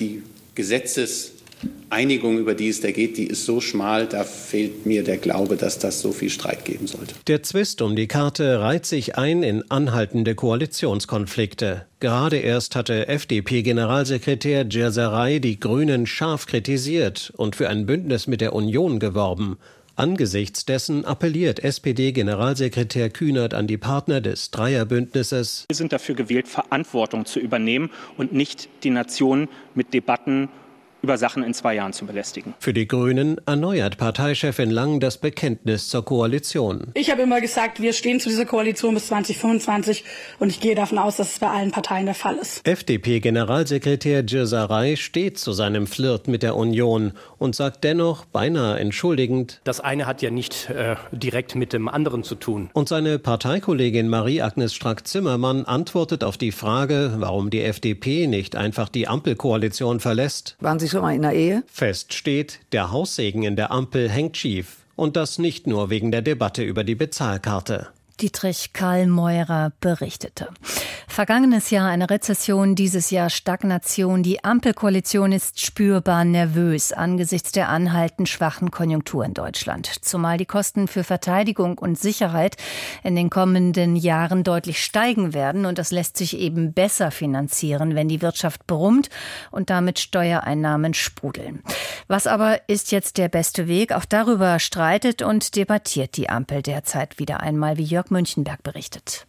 die Gesetzeseinigung, über die es da geht, die ist so schmal, da fehlt mir der Glaube, dass das so viel Streit geben sollte. Der Zwist um die Karte reiht sich ein in anhaltende Koalitionskonflikte. Gerade erst hatte FDP-Generalsekretär Djerserei die Grünen scharf kritisiert und für ein Bündnis mit der Union geworben. Angesichts dessen appelliert SPD-Generalsekretär Kühnert an die Partner des Dreierbündnisses. Wir sind dafür gewählt, Verantwortung zu übernehmen und nicht die Nation mit Debatten über Sachen in zwei Jahren zu belästigen. Für die Grünen erneuert Parteichefin Lang das Bekenntnis zur Koalition. Ich habe immer gesagt, wir stehen zu dieser Koalition bis 2025 und ich gehe davon aus, dass es bei allen Parteien der Fall ist. FDP-Generalsekretär Djirsaray steht zu seinem Flirt mit der Union und sagt dennoch beinahe entschuldigend, das eine hat ja nicht äh, direkt mit dem anderen zu tun. Und seine Parteikollegin Marie-Agnes Strack-Zimmermann antwortet auf die Frage, warum die FDP nicht einfach die Ampelkoalition verlässt. Waren Sie schon mal in der Ehe? Fest steht, der Haussegen in der Ampel hängt schief. Und das nicht nur wegen der Debatte über die Bezahlkarte. Dietrich Karl Meurer berichtete. Vergangenes Jahr eine Rezession, dieses Jahr Stagnation. Die Ampelkoalition ist spürbar nervös angesichts der anhaltend schwachen Konjunktur in Deutschland. Zumal die Kosten für Verteidigung und Sicherheit in den kommenden Jahren deutlich steigen werden. Und das lässt sich eben besser finanzieren, wenn die Wirtschaft brummt und damit Steuereinnahmen sprudeln. Was aber ist jetzt der beste Weg? Auch darüber streitet und debattiert die Ampel derzeit wieder einmal, wie Jörg Münchenberg berichtet.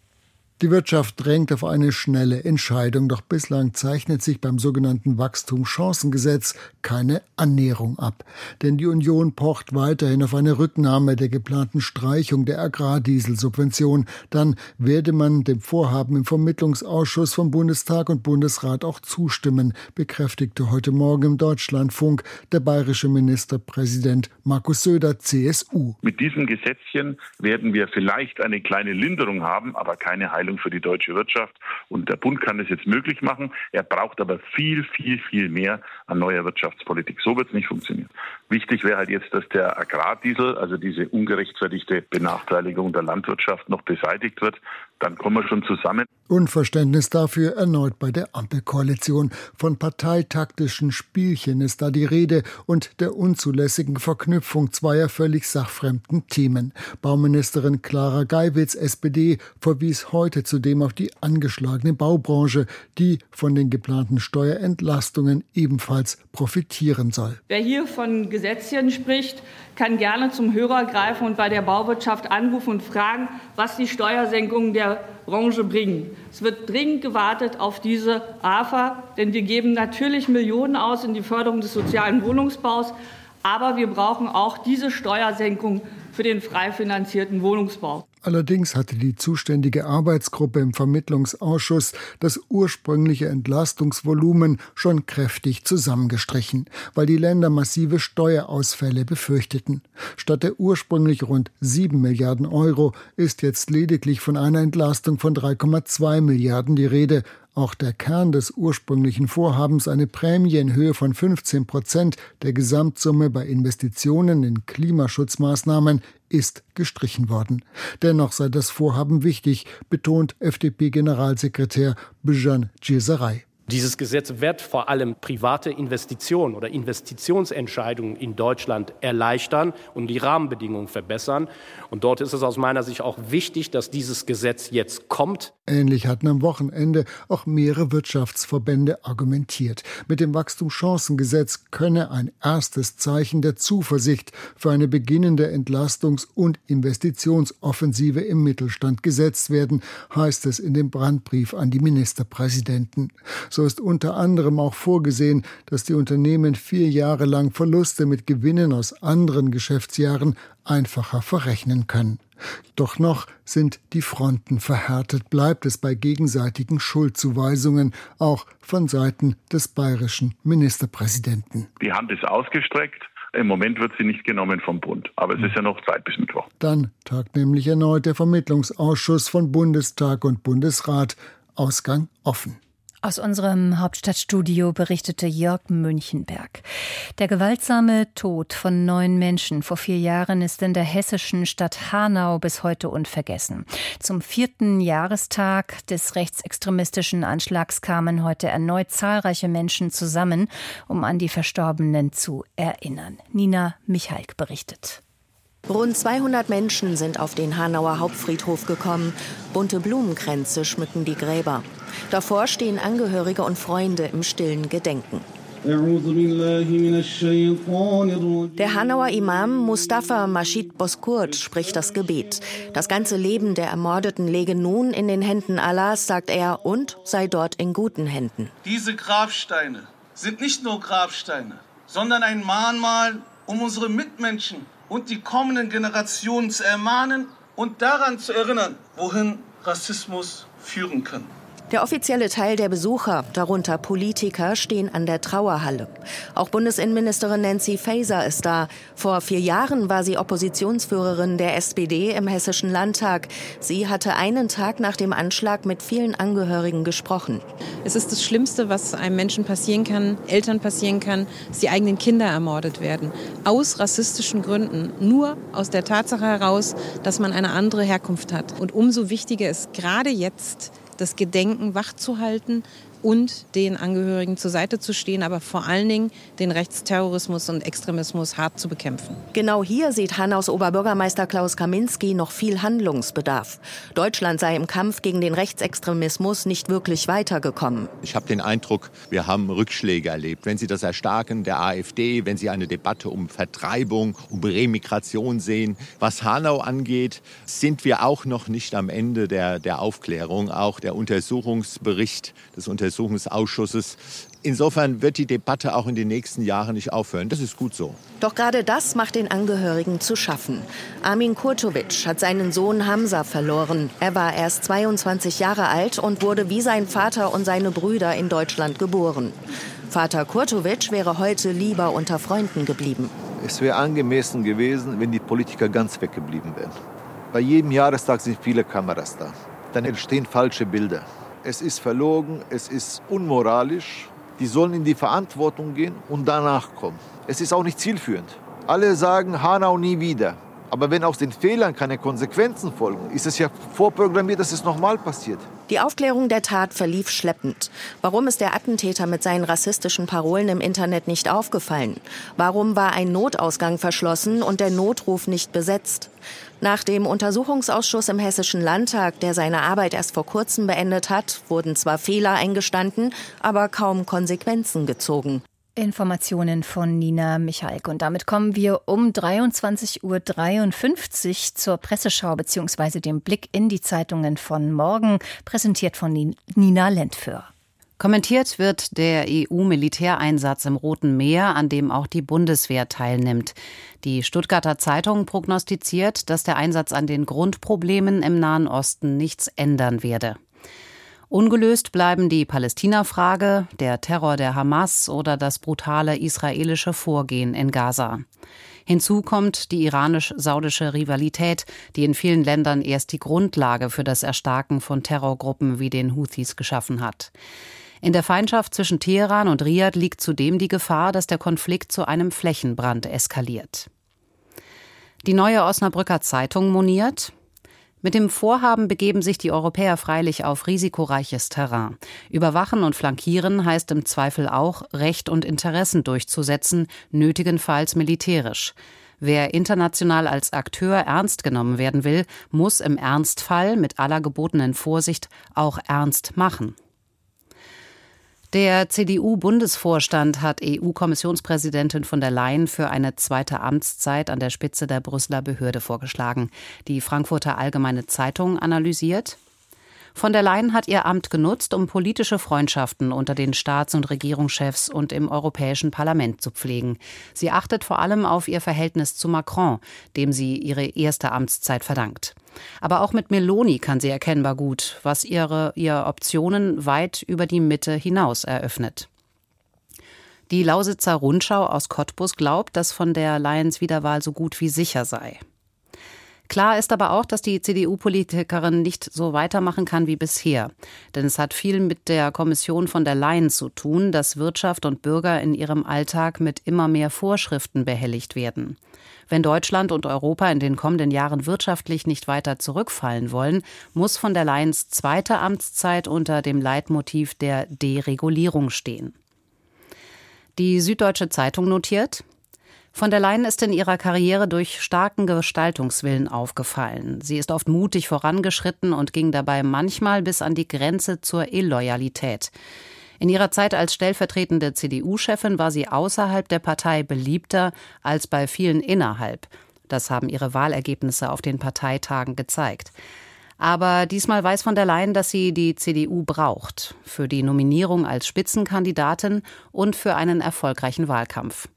Die Wirtschaft drängt auf eine schnelle Entscheidung, doch bislang zeichnet sich beim sogenannten Wachstumschancengesetz keine Annäherung ab. Denn die Union pocht weiterhin auf eine Rücknahme der geplanten Streichung der Agrardieselsubvention. Dann werde man dem Vorhaben im Vermittlungsausschuss von Bundestag und Bundesrat auch zustimmen, bekräftigte heute Morgen im Deutschlandfunk der bayerische Ministerpräsident Markus Söder, CSU. Mit diesem Gesetzchen werden wir vielleicht eine kleine Linderung haben, aber keine Heilung Heilung für die deutsche Wirtschaft. Und der Bund kann das jetzt möglich machen. Er braucht aber viel, viel, viel mehr an neuer Wirtschaftspolitik. So wird es nicht funktionieren. Wichtig wäre halt jetzt, dass der Agrardiesel, also diese ungerechtfertigte Benachteiligung der Landwirtschaft, noch beseitigt wird. Dann kommen wir schon zusammen. Unverständnis dafür erneut bei der Ampelkoalition. Von parteitaktischen Spielchen ist da die Rede und der unzulässigen Verknüpfung zweier völlig sachfremden Themen. Bauministerin Clara Geiwitz, SPD, verwies heute zudem auf die angeschlagene Baubranche, die von den geplanten Steuerentlastungen ebenfalls profitieren soll. Wer hier von Gesetzchen spricht, kann gerne zum Hörer greifen und bei der Bauwirtschaft anrufen und fragen, was die Steuersenkungen der Branche bringen. Es wird dringend gewartet auf diese AFA, denn wir geben natürlich Millionen aus in die Förderung des sozialen Wohnungsbaus. Aber wir brauchen auch diese Steuersenkung für den frei finanzierten Wohnungsbau. Allerdings hatte die zuständige Arbeitsgruppe im Vermittlungsausschuss das ursprüngliche Entlastungsvolumen schon kräftig zusammengestrichen, weil die Länder massive Steuerausfälle befürchteten. Statt der ursprünglich rund 7 Milliarden Euro ist jetzt lediglich von einer Entlastung von 3,2 Milliarden die Rede, auch der Kern des ursprünglichen Vorhabens, eine Prämie in Höhe von 15 Prozent der Gesamtsumme bei Investitionen in Klimaschutzmaßnahmen, ist gestrichen worden. Dennoch sei das Vorhaben wichtig, betont FDP-Generalsekretär Bijan Djeserei. Dieses Gesetz wird vor allem private Investitionen oder Investitionsentscheidungen in Deutschland erleichtern und die Rahmenbedingungen verbessern. Und dort ist es aus meiner Sicht auch wichtig, dass dieses Gesetz jetzt kommt. Ähnlich hatten am Wochenende auch mehrere Wirtschaftsverbände argumentiert. Mit dem Wachstumschancengesetz könne ein erstes Zeichen der Zuversicht für eine beginnende Entlastungs- und Investitionsoffensive im Mittelstand gesetzt werden, heißt es in dem Brandbrief an die Ministerpräsidenten. So ist unter anderem auch vorgesehen, dass die Unternehmen vier Jahre lang Verluste mit Gewinnen aus anderen Geschäftsjahren einfacher verrechnen können. Doch noch sind die Fronten verhärtet, bleibt es bei gegenseitigen Schuldzuweisungen, auch von Seiten des bayerischen Ministerpräsidenten. Die Hand ist ausgestreckt. Im Moment wird sie nicht genommen vom Bund. Aber es ist ja noch Zeit bis Mittwoch. Dann tagt nämlich erneut der Vermittlungsausschuss von Bundestag und Bundesrat. Ausgang offen. Aus unserem Hauptstadtstudio berichtete Jörg Münchenberg. Der gewaltsame Tod von neun Menschen vor vier Jahren ist in der hessischen Stadt Hanau bis heute unvergessen. Zum vierten Jahrestag des rechtsextremistischen Anschlags kamen heute erneut zahlreiche Menschen zusammen, um an die Verstorbenen zu erinnern. Nina Michalk berichtet. Rund 200 Menschen sind auf den Hanauer Hauptfriedhof gekommen. Bunte Blumenkränze schmücken die Gräber. Davor stehen Angehörige und Freunde im stillen Gedenken. Der Hanauer Imam Mustafa Mashid Boskurt spricht das Gebet. Das ganze Leben der Ermordeten lege nun in den Händen Allahs, sagt er, und sei dort in guten Händen. Diese Grabsteine sind nicht nur Grabsteine, sondern ein Mahnmal, um unsere Mitmenschen und die kommenden Generationen zu ermahnen und daran zu erinnern, wohin Rassismus führen kann. Der offizielle Teil der Besucher, darunter Politiker, stehen an der Trauerhalle. Auch Bundesinnenministerin Nancy Faeser ist da. Vor vier Jahren war sie Oppositionsführerin der SPD im Hessischen Landtag. Sie hatte einen Tag nach dem Anschlag mit vielen Angehörigen gesprochen. Es ist das Schlimmste, was einem Menschen passieren kann, Eltern passieren kann, dass die eigenen Kinder ermordet werden. Aus rassistischen Gründen. Nur aus der Tatsache heraus, dass man eine andere Herkunft hat. Und umso wichtiger ist gerade jetzt, das Gedenken wachzuhalten und den Angehörigen zur Seite zu stehen, aber vor allen Dingen den Rechtsterrorismus und Extremismus hart zu bekämpfen. Genau hier sieht Hannaus Oberbürgermeister Klaus Kaminski noch viel Handlungsbedarf. Deutschland sei im Kampf gegen den Rechtsextremismus nicht wirklich weitergekommen. Ich habe den Eindruck, wir haben Rückschläge erlebt. Wenn Sie das Erstarken der AfD, wenn Sie eine Debatte um Vertreibung, um Remigration sehen, was Hanau angeht, sind wir auch noch nicht am Ende der, der Aufklärung. Auch der Untersuchungsbericht des Untersuchungsberichts Untersuchungsausschusses. Insofern wird die Debatte auch in den nächsten Jahren nicht aufhören. Das ist gut so. Doch gerade das macht den Angehörigen zu schaffen. Armin Kurtovic hat seinen Sohn Hamza verloren. Er war erst 22 Jahre alt und wurde wie sein Vater und seine Brüder in Deutschland geboren. Vater Kurtovic wäre heute lieber unter Freunden geblieben. Es wäre angemessen gewesen, wenn die Politiker ganz weggeblieben wären. Bei jedem Jahrestag sind viele Kameras da. Dann entstehen falsche Bilder es ist verlogen, es ist unmoralisch. Die sollen in die Verantwortung gehen und danach kommen. Es ist auch nicht zielführend. Alle sagen Hanau nie wieder. Aber wenn aus den Fehlern keine Konsequenzen folgen, ist es ja vorprogrammiert, dass es nochmal passiert. Die Aufklärung der Tat verlief schleppend. Warum ist der Attentäter mit seinen rassistischen Parolen im Internet nicht aufgefallen? Warum war ein Notausgang verschlossen und der Notruf nicht besetzt? Nach dem Untersuchungsausschuss im Hessischen Landtag, der seine Arbeit erst vor kurzem beendet hat, wurden zwar Fehler eingestanden, aber kaum Konsequenzen gezogen. Informationen von Nina Michalk. Und damit kommen wir um 23.53 Uhr zur Presseschau bzw. dem Blick in die Zeitungen von morgen, präsentiert von Nina Lentfür. Kommentiert wird der EU-Militäreinsatz im Roten Meer, an dem auch die Bundeswehr teilnimmt. Die Stuttgarter Zeitung prognostiziert, dass der Einsatz an den Grundproblemen im Nahen Osten nichts ändern werde. Ungelöst bleiben die Palästina-Frage, der Terror der Hamas oder das brutale israelische Vorgehen in Gaza. Hinzu kommt die iranisch-saudische Rivalität, die in vielen Ländern erst die Grundlage für das Erstarken von Terrorgruppen wie den Houthis geschaffen hat. In der Feindschaft zwischen Teheran und Riad liegt zudem die Gefahr, dass der Konflikt zu einem Flächenbrand eskaliert. Die neue Osnabrücker Zeitung moniert, mit dem Vorhaben begeben sich die Europäer freilich auf risikoreiches Terrain. Überwachen und flankieren heißt im Zweifel auch, Recht und Interessen durchzusetzen, nötigenfalls militärisch. Wer international als Akteur ernst genommen werden will, muss im Ernstfall mit aller gebotenen Vorsicht auch ernst machen. Der CDU-Bundesvorstand hat EU-Kommissionspräsidentin von der Leyen für eine zweite Amtszeit an der Spitze der Brüsseler Behörde vorgeschlagen. Die Frankfurter Allgemeine Zeitung analysiert. Von der Leyen hat ihr Amt genutzt, um politische Freundschaften unter den Staats- und Regierungschefs und im Europäischen Parlament zu pflegen. Sie achtet vor allem auf ihr Verhältnis zu Macron, dem sie ihre erste Amtszeit verdankt. Aber auch mit Meloni kann sie erkennbar gut, was ihre, ihr Optionen weit über die Mitte hinaus eröffnet. Die Lausitzer Rundschau aus Cottbus glaubt, dass von der Lions Wiederwahl so gut wie sicher sei. Klar ist aber auch, dass die CDU-Politikerin nicht so weitermachen kann wie bisher. Denn es hat viel mit der Kommission von der Leyen zu tun, dass Wirtschaft und Bürger in ihrem Alltag mit immer mehr Vorschriften behelligt werden. Wenn Deutschland und Europa in den kommenden Jahren wirtschaftlich nicht weiter zurückfallen wollen, muss von der Leyens zweite Amtszeit unter dem Leitmotiv der Deregulierung stehen. Die Süddeutsche Zeitung notiert, von der Leyen ist in ihrer Karriere durch starken Gestaltungswillen aufgefallen. Sie ist oft mutig vorangeschritten und ging dabei manchmal bis an die Grenze zur Illoyalität. In ihrer Zeit als stellvertretende CDU-Chefin war sie außerhalb der Partei beliebter als bei vielen innerhalb. Das haben ihre Wahlergebnisse auf den Parteitagen gezeigt. Aber diesmal weiß von der Leyen, dass sie die CDU braucht für die Nominierung als Spitzenkandidatin und für einen erfolgreichen Wahlkampf.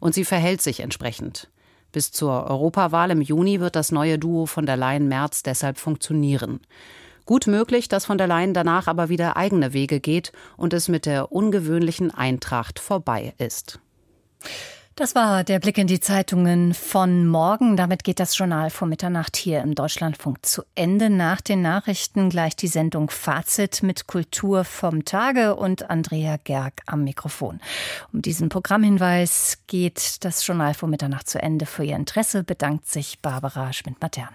Und sie verhält sich entsprechend. Bis zur Europawahl im Juni wird das neue Duo von der Leyen Merz deshalb funktionieren. Gut möglich, dass von der Leyen danach aber wieder eigene Wege geht und es mit der ungewöhnlichen Eintracht vorbei ist. Das war der Blick in die Zeitungen von morgen. Damit geht das Journal vor Mitternacht hier im Deutschlandfunk zu Ende. Nach den Nachrichten gleich die Sendung Fazit mit Kultur vom Tage und Andrea Gerg am Mikrofon. Um diesen Programmhinweis geht das Journal vor Mitternacht zu Ende. Für Ihr Interesse bedankt sich Barbara Schmidt-Matern.